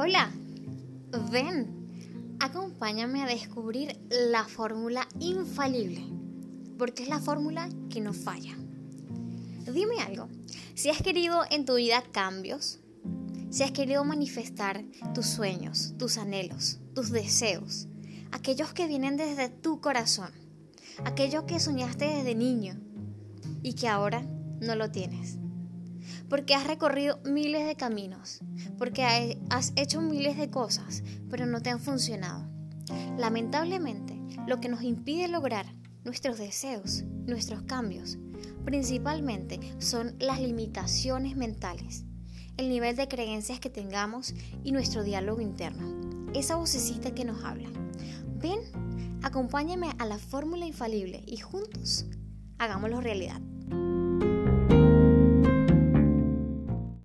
Hola, ven, acompáñame a descubrir la fórmula infalible, porque es la fórmula que no falla. Dime algo, si has querido en tu vida cambios, si has querido manifestar tus sueños, tus anhelos, tus deseos, aquellos que vienen desde tu corazón, aquellos que soñaste desde niño y que ahora no lo tienes porque has recorrido miles de caminos, porque has hecho miles de cosas, pero no te han funcionado. Lamentablemente, lo que nos impide lograr nuestros deseos, nuestros cambios, principalmente son las limitaciones mentales, el nivel de creencias que tengamos y nuestro diálogo interno, esa vocecita que nos habla. Ven, acompáñame a la fórmula infalible y juntos hagámoslo realidad.